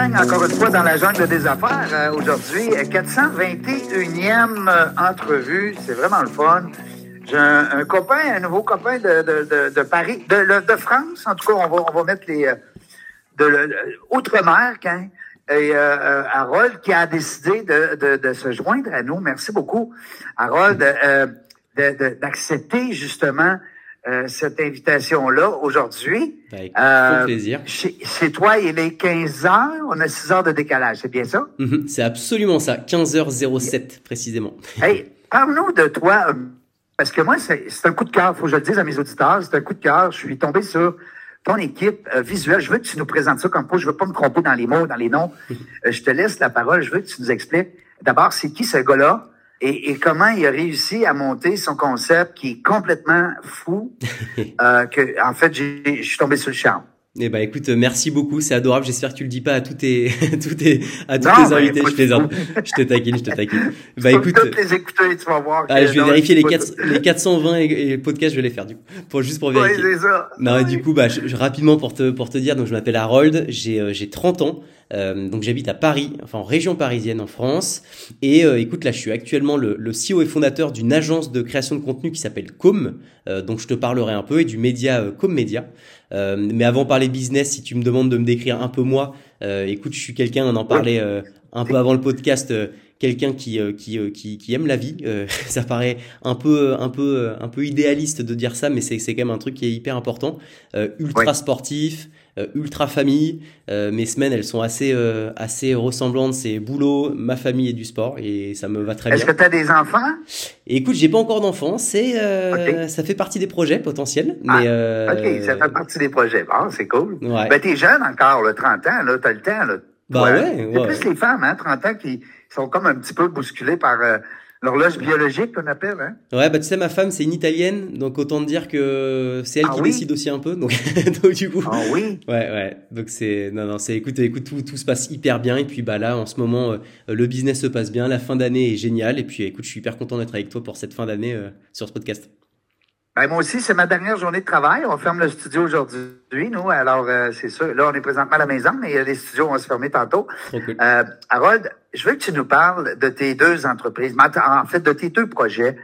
Encore une fois dans la jungle des affaires. Euh, Aujourd'hui, euh, 421e euh, entrevue, c'est vraiment le fun. J'ai un, un copain, un nouveau copain de, de, de, de Paris, de, France, en tout cas, on va, on va mettre les... euh, de, Outre-mer, hein, et euh, euh, Harold qui a décidé de, se joindre à nous. Merci beaucoup, Harold, euh, d'accepter justement euh, cette invitation-là aujourd'hui. Écoute, Euh, plaisir. Chez, chez toi, il est 15 heures, on a 6 heures de décalage, c'est bien ça? Mhm, C'est absolument ça, 15h07 précisément. Hey, parle-nous de toi, euh, parce que moi, c'est un coup de cœur, faut que je le dise à mes auditeurs, c'est un coup de cœur. Je suis tombé sur ton équipe euh, visuelle. Je veux que tu nous présentes ça comme pas. Je veux pas me tromper dans les mots, dans les noms. Euh, je te laisse la parole. Je veux que tu nous expliques d'abord c'est qui ce gars-là et, et comment il a réussi à monter son concept qui est complètement fou. euh, que en fait, j'ai- je suis tombé sur le charme. Eh ben écoute, merci beaucoup, c'est adorable. J'espère que tu le dis pas à tous tes, tous tes, à tous Non, tes ben, invités. Je plaisante. Je te taquine, je te taquine. Bah écoute, les écouter, tu vas voir. ah, je vais vérifier les, écoute- 4, les 420 et, et podcasts, je vais les faire du coup, pour juste pour Oui, vérifier. c'est ça. Non, et Oui. du coup, bah, je- je- rapidement pour te, pour te dire, donc je m'appelle Harold, j'ai euh, j'ai 30 ans, euh, donc j'habite à Paris, enfin en région parisienne en France, et euh, écoute, là je suis actuellement le, le CEO et fondateur d'une agence de création de contenu qui s'appelle Com, euh, donc je te parlerai un peu, et du média euh, Com Media. Euh, mais avant de parler business, si tu me demandes de me décrire un peu moi, euh, écoute, je suis quelqu'un, on en parlait euh, un peu avant le podcast, euh, quelqu'un qui, qui, qui, qui aime la vie. Euh, ça paraît un peu, un peu, un peu idéaliste de dire ça, mais c'est, c'est quand même un truc qui est hyper important. Euh, ultra Ouais. sportif, ultra famille. Euh, mes semaines, elles sont assez, euh, assez ressemblantes. C'est boulot, ma famille et du sport, et ça me va très Est-ce bien. que tu as des enfants? Et écoute, j'ai pas encore d'enfants. C'est, euh, Ok. ça fait partie des projets potentiels, Ah, mais euh, OK, ça fait partie des projets. Bon, c'est cool. Ouais. Ben, t'es jeune encore, là, 30 ans, là, t'as le temps, là. Bah ouais, C'est ouais. plus les femmes, hein, 30 ans, qui sont comme un petit peu bousculées par euh, l'horloge biologique qu'on appelle, hein? Ouais, bah tu sais, ma femme, c'est une italienne, donc autant te dire que c'est elle Ah qui oui? décide aussi un peu. Donc, donc du coup, Ah oui? ouais, ouais. Donc c'est, non, non, c'est, écoute, écoute, tout, tout se passe hyper bien. Et puis bah là, en ce moment, euh, le business se passe bien, la fin d'année est géniale. Et puis écoute, je suis hyper content d'être avec toi pour cette fin d'année euh, sur ce podcast. Ben, moi aussi, c'est ma dernière journée de travail. On ferme le studio aujourd'hui, nous. Alors, euh, c'est sûr. Là, on est présentement à la maison, mais euh, les studios vont se fermer tantôt. Euh, Harold, je veux que tu nous parles de tes deux entreprises, en fait, de tes deux projets.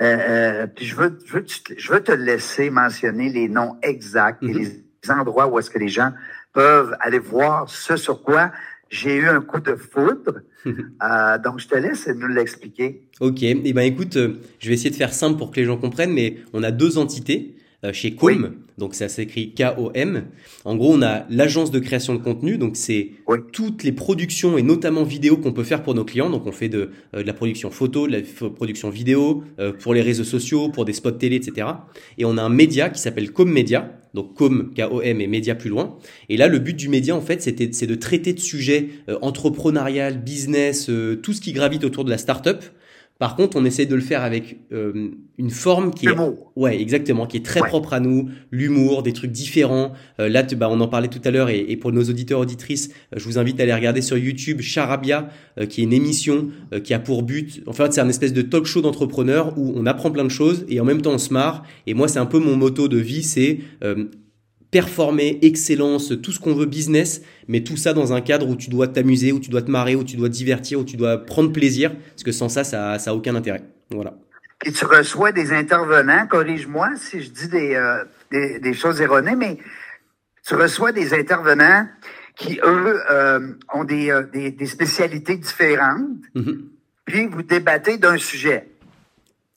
Euh, euh, puis je veux, je veux, te- je veux te laisser mentionner les noms exacts et Mhm. les endroits où est-ce que les gens peuvent aller voir ce sur quoi j'ai eu un coup de foudre. Euh, donc, je te laisse nous l'expliquer. Ok, et ben écoute, euh, je vais essayer de faire simple pour que les gens comprennent, mais on a deux entités chez Com, Oui. donc ça s'écrit K-O-M. En gros, on a l'agence de création de contenu, donc c'est Oui. toutes les productions et notamment vidéos qu'on peut faire pour nos clients. Donc on fait de, euh, de la production photo, de la production vidéo, euh, pour les réseaux sociaux, pour des spots télé, etc. Et on a un média qui s'appelle Com Media, donc Com, K-O-M et média plus loin. Et là, le but du média, en fait, c'était, c'est de traiter de sujets euh, entrepreneurial, business, euh, tout ce qui gravite autour de la startup. Par contre, on essaie de le faire avec euh, une forme qui est. Ouais, exactement, qui est très Ouais. propre à nous, l'humour, des trucs différents. Euh, là, tu- bah, on en parlait tout à l'heure, et, et pour nos auditeurs auditrices, euh, je vous invite à aller regarder sur YouTube Charabia, qui est une émission qui a pour but, en fait, c'est un espèce de talk show d'entrepreneurs où on apprend plein de choses et en même temps on se marre. Et moi, c'est un peu mon motto de vie, c'est performer, excellence, tout ce qu'on veut business, mais tout ça dans un cadre où tu dois t'amuser, où tu dois te marrer, où tu dois te divertir, où tu dois prendre plaisir, parce que sans ça, ça, ça a aucun intérêt. Voilà. Puis tu reçois des intervenants, corrige-moi si je dis des, euh, des, des choses erronées, mais tu reçois des intervenants qui, eux, euh, ont des, euh, des, des spécialités différentes, Mhm. puis vous débattez d'un sujet.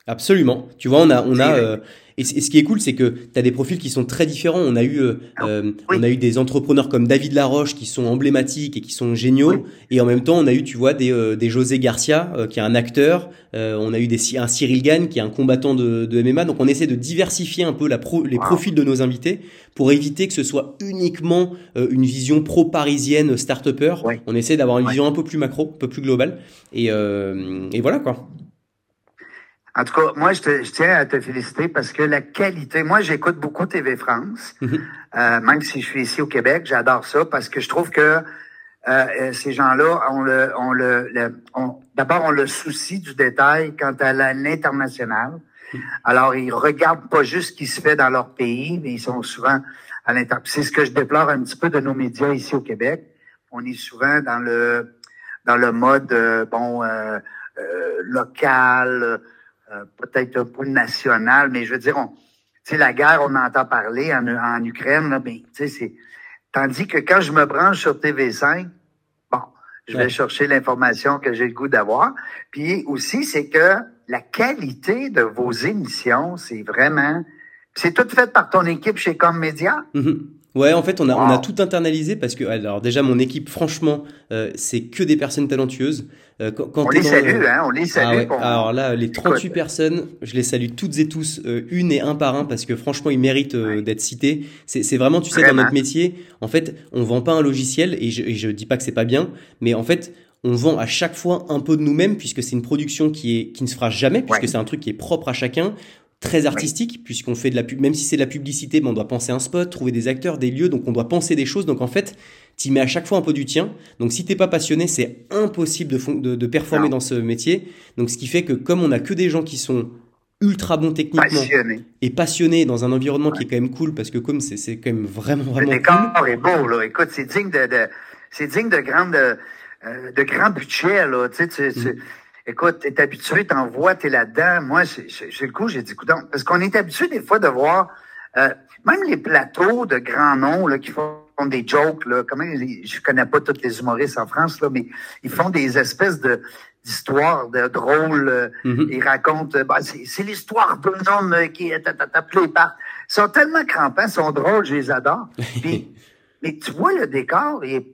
Absolument. Tu vois, on a, on a, Et, ce qui est cool, c'est que tu as des profils qui sont très différents. On a eu, euh, euh, on a eu des entrepreneurs comme David Laroche qui sont emblématiques et qui sont géniaux. Oui. Et en même temps, on a eu, tu vois, des, euh, des José Garcia, euh, qui est un acteur. Euh, on a eu des, un Cyril Gann, qui est un combattant de, de MMA. Donc, on essaie de diversifier un peu la pro, les Wow. profils de nos invités pour éviter que ce soit uniquement euh, une vision pro-parisienne start-upper. Oui. On essaie d'avoir une vision un peu plus macro, un peu plus globale. Et, euh, et voilà, quoi. En tout cas, moi, je, te- je tiens à te féliciter parce que la qualité, moi, j'écoute beaucoup TV France, Mhm. euh, même si je suis ici au Québec, j'adore ça parce que je trouve que euh, euh, ces gens-là ont le, ont le, d'abord ont le souci du détail quant à l'international. Alors, ils regardent pas juste ce qui se fait dans leur pays, mais ils sont souvent à l'inter. C'est ce que je déplore un petit peu de nos médias ici au Québec. On est souvent dans le dans le mode euh, bon euh, euh, local, euh, peut-être un peu national, mais je veux dire, on, tu sais, la guerre, on entend parler en, en Ukraine, là, sais, c'est tandis que quand je me branche sur TV5, bon, je vais Ouais. chercher l'information que j'ai le goût d'avoir. Puis aussi, c'est que la qualité de vos émissions, c'est vraiment, c'est tout fait par ton équipe chez Commédia. Mhm. Ouais, en fait, on a, on a tout internalisé parce que, alors déjà, mon équipe, franchement, euh, c'est que des personnes talentueuses. Euh, quand, quand On les dans salue, le- hein, on les salue. Ah ouais. pour- Alors là, les 38 Écoute. personnes, je les salue toutes et tous, euh, une et un par un, parce que franchement, ils méritent euh, d'être cités. C'est c'est vraiment, tu sais, dans notre métier, en fait, on vend pas un logiciel, et je, et je dis pas que c'est pas bien, mais en fait, on vend à chaque fois un peu de nous-mêmes, puisque c'est une production qui est qui ne se fera jamais, puisque Ouais. c'est un truc qui est propre à chacun très artistique puisqu'on fait de la pub même si c'est de la publicité ben on doit penser un spot trouver des acteurs des lieux donc on doit penser des choses donc en fait tu mets à chaque fois un peu du tien donc si t'es pas passionné c'est impossible de, de, de performer Non. dans ce métier donc ce qui fait que comme on a que des gens qui sont ultra bons techniquement passionné. et passionnés dans un environnement qui est quand même cool parce que comme c'est c'est quand même vraiment Le vraiment décor cool est beau, là. Écoute, c'est digne de, de c'est digne de grande, euh, de grand budget, là. Tu sais, tu, tu- Mm. Écoute, t'es habitué, t'en vois, t'es là-dedans. Moi, j'ai le coup, j'ai dit, écoute, donc, parce qu'on est habitué des fois de voir, euh, même les plateaux de grands noms, là, qui font des jokes, là. Comment, les- je connais pas tous les humoristes en France, là, mais ils font des espèces de, d'histoires de drôles, euh, Mhm. ils racontent, euh, bah, c'est, c'est l'histoire d'un homme euh, qui est appelé par. Ils sont tellement crampants, ils sont drôles, je les adore. Puis, mais tu vois le décor et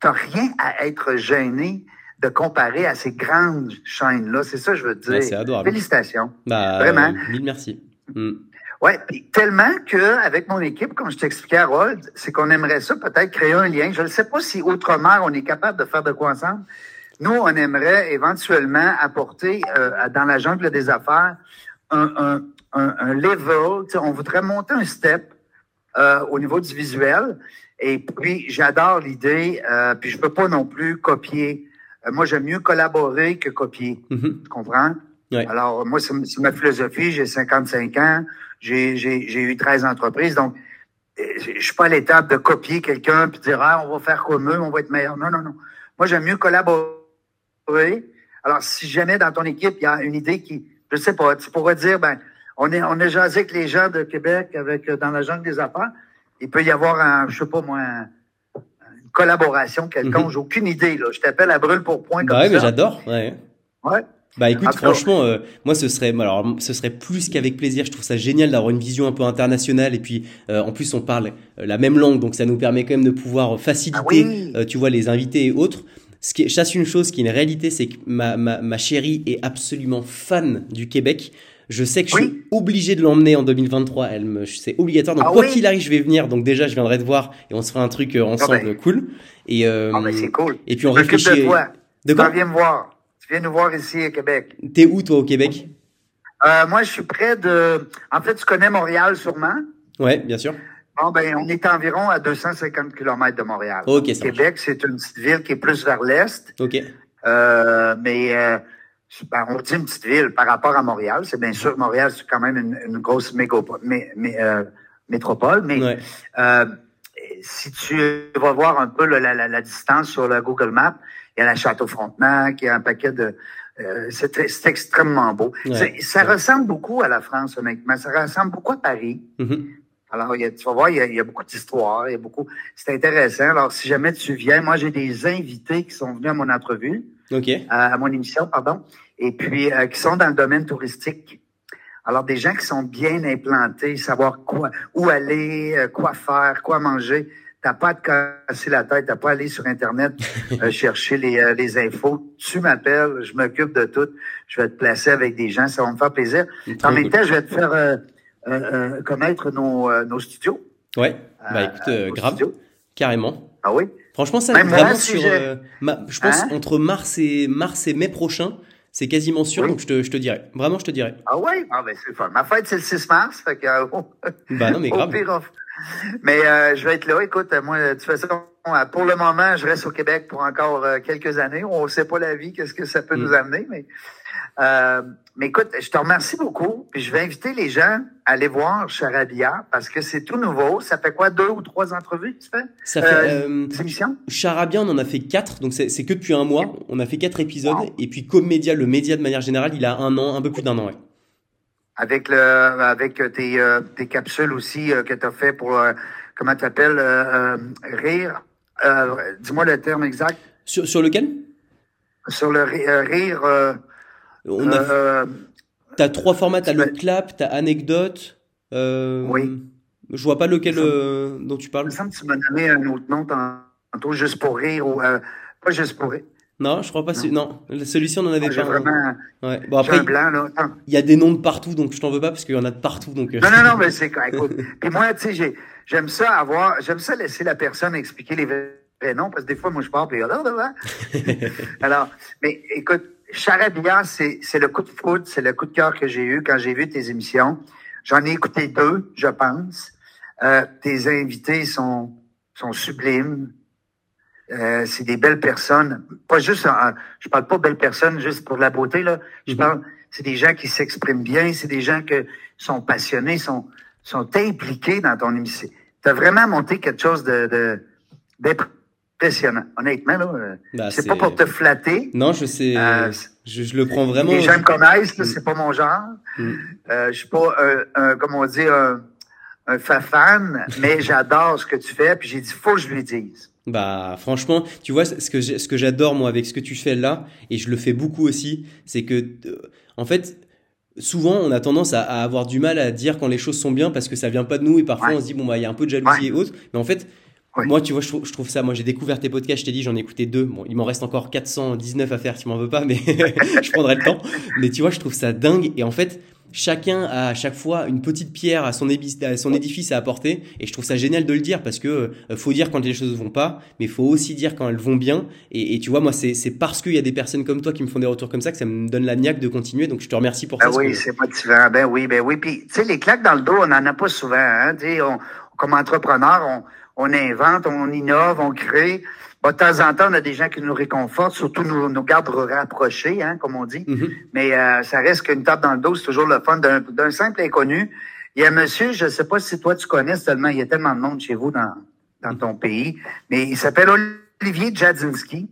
t'as rien à être gêné de comparer à ces grandes chaînes-là. C'est ça que je veux te dire. Ouais, c'est adorable. Félicitations. bah Vraiment. euh, mille merci Mm. Ouais, puis tellement que avec mon équipe, comme je t'expliquais, Harold, c'est qu'on aimerait ça peut-être créer un lien. Je ne sais pas si autrement on est capable de faire de quoi ensemble. Nous, on aimerait éventuellement apporter euh, dans la jungle des affaires un, un, un, un level. On voudrait monter un step euh, au niveau du visuel. Et puis, j'adore l'idée. Euh, puis, je peux pas non plus copier. Euh, moi, j'aime mieux collaborer que copier. Mhm. Tu comprends? Ouais. Alors, moi, c'est ma philosophie. J'ai 55 ans. J'ai j'ai- j'ai eu 13 entreprises. Donc, euh, je suis pas à l'étape de copier quelqu'un puis dire, ah, on va faire comme eux, on va être meilleur. Non, non, non. Moi, j'aime mieux collaborer. Alors, si jamais dans ton équipe, il y a une idée qui, je sais pas, tu pourrais dire, ben, on est, on est jasé avec les gens de Québec, avec, euh, dans la jungle des affaires. Il peut y avoir un, je sais pas moi, un- collaboration quelconque. Mhm. J'ai aucune idée, là. Je t'appelle à brûle pour point comme bah ouais mais j'adore ouais Ouais. Bah écoute, franchement, euh, moi ce serait, alors ce serait plus qu'avec plaisir. Je trouve ça génial d'avoir une vision un peu internationale et puis euh, en plus on parle euh, la même langue, donc ça nous permet quand même de pouvoir faciliter, Ah oui. euh, tu vois, les invités et autres. Ce qui je une chose qui est une réalité, c'est que ma, ma, ma chérie est absolument fan du Québec. Je sais que je suis obligé de l'emmener en 2023. Elle me, c'est obligatoire. Donc Ah quoi oui. qu'il arrive, je vais venir. Donc déjà, je viendrai te voir et on se fera un truc euh, ensemble ben. cool. Et euh, Ah, ben, c'est cool. et puis on réfléchit. de toi. De Tu quoi? Viens me voir. Tu viens nous voir ici à Québec. T'es où toi au Québec? Euh, moi, je suis près de. En fait, tu connais Montréal sûrement? Ouais, bien sûr. Bon, ben, on est environ à 250 km de Montréal. Ok, ça. Québec, c'est une petite ville qui est plus vers l'est. Ok. Euh, mais ben, on dit une petite ville par rapport à Montréal. C'est bien sûr, Montréal, c'est quand même une, une grosse mégopo- mé- mé- euh, métropole. Mais Ouais. euh, si tu vas voir un peu la, distance sur le Google Maps, il y a la Château-Frontenac, il y a un paquet de... euh, c'est extrêmement beau. Ouais. Ça Ouais. ressemble beaucoup à la France, honnêtement. Ça ressemble beaucoup à Paris. Mhm. Alors, il y a, tu vas voir, il y a, il y a beaucoup d'histoires, il y a beaucoup. C'est intéressant. Alors, si jamais tu viens, moi, j'ai des invités qui sont venus à mon entrevue, Ok. à, à mon émission, pardon, et puis euh, qui sont dans le domaine touristique. Alors, des gens qui sont bien implantés, savoir quoi, où aller, euh, quoi faire, quoi manger. T'as pas à te casser la tête, t'as pas à aller sur Internet euh, chercher les, euh, les infos. Tu m'appelles, je m'occupe de tout. Je vais te placer avec des gens, ça va me faire plaisir. En même temps, je vais te faire connaître nos, nos studios. Ouais, bah écoute, grave, carrément. Ah oui? Franchement, ça, vraiment sur, je pense, hein? entre mars et, mars et mai prochain, c'est quasiment sûr, donc je te, je te dirai. Vraiment, je te dirai. Ah ouais? Ah ben c'est fun. Ma fête, c'est le 6 mars, fait que... bah non, mais grave. mais euh, je vais être là. Écoute, moi, de toute façon, pour le moment, je reste au Québec pour encore euh, quelques années. On ne sait pas la vie, qu'est-ce que ça peut mm. nous amener, mais euh, mais écoute, je te remercie beaucoup. Puis je vais inviter les gens à aller voir Charabia parce que c'est tout nouveau. Ça fait quoi, deux ou trois entrevues que tu fais? Ça fait euh, émissions? Charabia, on en a fait quatre. Donc c'est, que depuis un mois. On a fait quatre épisodes. Et puis comme média, le média de manière générale, il a un an, un peu plus d'un an. Ouais. Avec le, avec tes, euh, tes capsules aussi euh, que tu as fait pour, euh, comment tu appelles, rire. dis-moi le terme exact. Sur, sur lequel? Sur le rire on a... Euh, t'as trois formats, t'as le clap, t'as anecdote. Euh... Oui. Je vois pas lequel euh, dont tu parles. Il me que tu m'as donné un autre nom tantôt, juste pour rire ou pas juste pour rire. Non, je crois pas. Non, celui-ci on en avait pas. Vraiment. Ouais. Bon après, un blanc, là. il y a des noms de partout, donc je t'en veux pas parce qu'il y en a de partout, donc. Non, non, non, mais c'est écoute. Puis moi, tu sais, j'aime ça avoir, j'aime ça laisser la personne expliquer les vrais noms parce que des fois, moi, je parle puis alors, mais écoute, Charabia, c'est, c'est le coup de foudre, c'est le coup de cœur que j'ai eu quand j'ai vu tes émissions. J'en ai écouté deux, je pense. Euh, tes invités sont, sont sublimes. Euh, c'est des belles personnes. Pas juste, je parle pas belles personnes juste pour la beauté, là. Je mhm. parle, c'est des gens qui s'expriment bien, c'est des gens qui sont passionnés, sont, sont impliqués dans ton émission. Tu as vraiment monté quelque chose de, de, impressionnant. Honnêtement, là, euh, bah, c'est pas pour te flatter. Non, je sais. Euh, je, le prends vraiment. Les gens me connaissent, mm. c'est pas mon genre. Mm. Euh, je suis pas un, comment on dit, un, un fan, mais j'adore ce que tu fais. Puis j'ai dit, faut que je lui dise. Bah franchement, tu vois ce que ce que j'adore moi avec ce que tu fais là et je le fais beaucoup aussi, c'est que en fait souvent on a tendance à, avoir du mal à dire quand les choses sont bien parce que ça vient pas de nous et parfois on se dit bon bah il y a un peu de jalousie et autres, mais en fait moi, tu vois, je trouve, je trouve, ça. Moi, j'ai découvert tes podcasts. Je t'ai dit, j'en ai écouté deux. Bon, il m'en reste encore 419 à faire. Tu m'en veux pas, mais je prendrai le temps. Mais tu vois, je trouve ça dingue. Et en fait, chacun a à chaque fois une petite pierre à son, à son édifice à apporter. Et je trouve ça génial de le dire parce que euh, faut dire quand les choses vont pas, mais faut aussi dire quand elles vont bien. Et, et tu vois, moi, c'est parce qu'il y a des personnes comme toi qui me font des retours comme ça que ça me donne la niaque de continuer. Donc, je te remercie pour ben ça. Oui, c'est motivant. Ben oui, ben oui. Puis, tu sais, les claques dans le dos, on n'en a pas souvent. Hein? On, comme entrepreneur, on on invente, on innove, on crée. de temps en temps, on a des gens qui nous réconfortent, surtout nous, nous gardent rapprochés, hein, comme on dit. Mm-hmm. Mais euh, ça reste qu'une tape dans le dos, c'est toujours le fun d'un simple inconnu. Il y a un monsieur, je ne sais pas si toi tu connais tellement, il y a tellement de monde chez vous dans, dans ton pays, mais il s'appelle Olivier Jadzinski.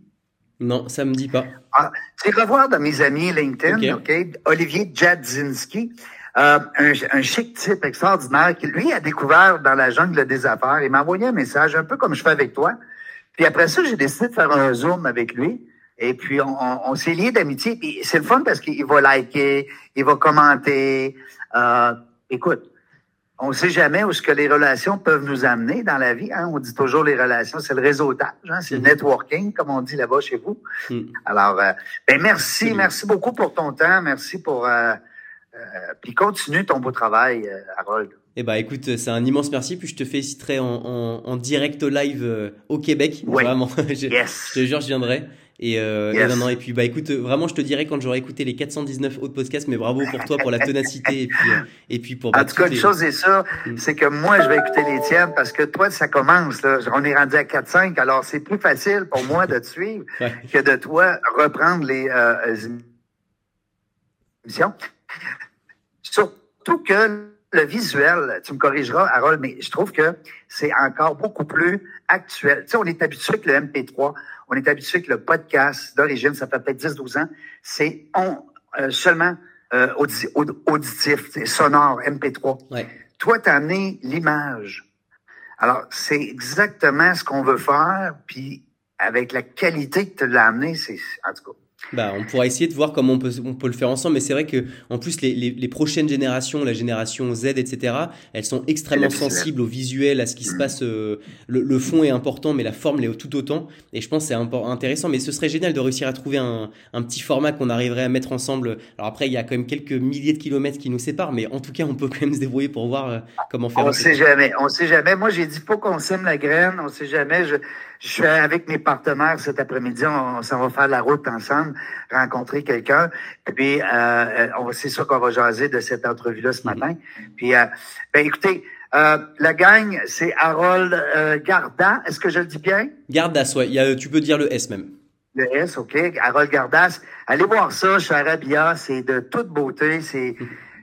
Non, ça me dit pas. Ah, c'est revoir dans mes amis LinkedIn, OK? Olivier Jadzinski. Euh, un, un, chic type extraordinaire qui, lui, a découvert dans la jungle des affaires. Il m'a envoyé un message, un peu comme je fais avec toi. Puis après ça, j'ai décidé de faire un zoom avec lui. Et puis, on, on, s'est liés d'amitié. Puis c'est le fun parce qu'il va liker, il va commenter. Euh, écoute, on ne sait jamais où ce que les relations peuvent nous amener dans la vie. Hein? On dit toujours les relations, c'est le réseautage, hein? c'est le mm-hmm. networking, comme on dit là-bas chez vous. Mm. Alors, euh, ben merci, merci beaucoup pour ton temps, merci pour euh, euh, puis continue ton beau travail, euh, Harold. Eh ben, écoute, c'est un immense merci. Puis je te féliciterai en, en, en direct live au Québec. Vraiment, je, yes. je te jure, je viendrai. Et, euh, et, non, non, et puis bah écoute, vraiment, je te dirai quand j'aurai écouté les 419 autres podcasts, mais bravo pour toi, pour la ténacité et puis et puis pour. Bah, en tout cas, une chose est sûre, mm. c'est que moi, je vais écouter les tiennes parce que toi, ça commence là. On est rendu à 4-5, alors c'est plus facile pour moi de te suivre que de toi reprendre les euh, émissions. Surtout que le visuel, tu me corrigeras, Harold, mais je trouve que c'est encore beaucoup plus actuel. Tu sais, on est habitué avec le MP3, on est habitué avec le podcast d'origine, ça fait peut-être 10-12 ans, c'est on, euh, seulement euh, auditif, sonore, MP3. Ouais. Toi, tu as amené l'image. Alors, c'est exactement ce qu'on veut faire, puis avec la qualité que tu l'as amené, c'est en tout cas Bah, on pourra essayer de voir comment on peut, on peut le faire ensemble, mais c'est vrai que en plus les, les, les, prochaines générations, la génération Z, etc., elles sont extrêmement sensibles au visuel, à ce qui se passe. Euh, le, le, fond est important, mais la forme l'est tout autant. Et je pense que c'est intéressant. Mais ce serait génial de réussir à trouver un, un petit format qu'on arriverait à mettre ensemble. Alors après, il y a quand même quelques milliers de kilomètres qui nous séparent, mais en tout cas, on peut quand même se débrouiller pour voir euh, comment faire. On sait jamais. On sait jamais. Moi, j'ai dit pas qu'on sème la graine. On sait jamais. Je, je suis avec mes partenaires cet après-midi. On, s'en va faire la route ensemble, rencontrer quelqu'un. Puis, euh, c'est sûr qu'on va jaser de cette entrevue-là ce matin. Puis, euh, ben, écoutez, euh, la gang, c'est Harold euh, Garda. Est-ce que je le dis bien? Gardas, ouais. Il y a, tu peux dire le S même. Le S, OK. Harold Gardas. Allez voir ça chez Arabia. C'est de toute beauté. C'est,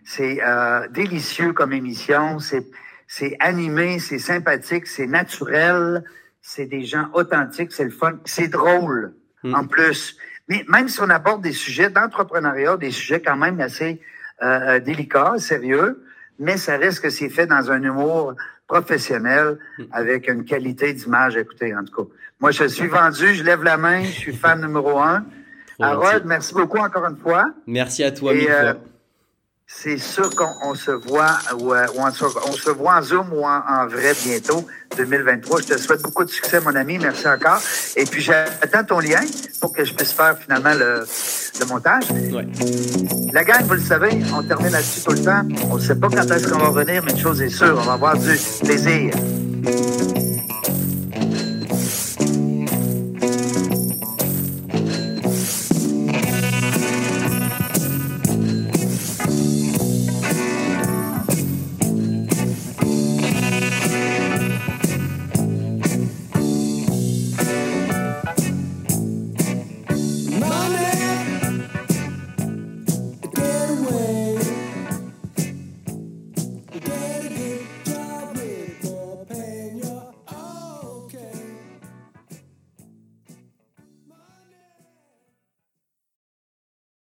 c'est euh, délicieux comme émission. C'est, c'est animé, c'est sympathique, c'est naturel c'est des gens authentiques, c'est le fun, c'est drôle hmm. en plus. Mais même si on aborde des sujets d'entrepreneuriat, des sujets quand même assez euh, euh, délicats, sérieux, mais ça reste que c'est fait dans un humour professionnel hmm. avec une qualité d'image. Écoutez, en tout cas, moi je suis vendu, je lève la main, je suis fan numéro un. Harold, merci beaucoup encore une fois. Merci à toi, mille euh, c'est sûr qu'on se voit ou, euh, on, se, on, se, voit en Zoom ou en, vrai bientôt, 2023. Je te souhaite beaucoup de succès, mon ami. Merci encore. Et puis, j'attends ton lien pour que je puisse faire finalement le, le montage. La gang, vous le savez, on termine là-dessus tout le temps. On ne sait pas quand est-ce qu'on va revenir, mais une chose est sûre, on va avoir du plaisir.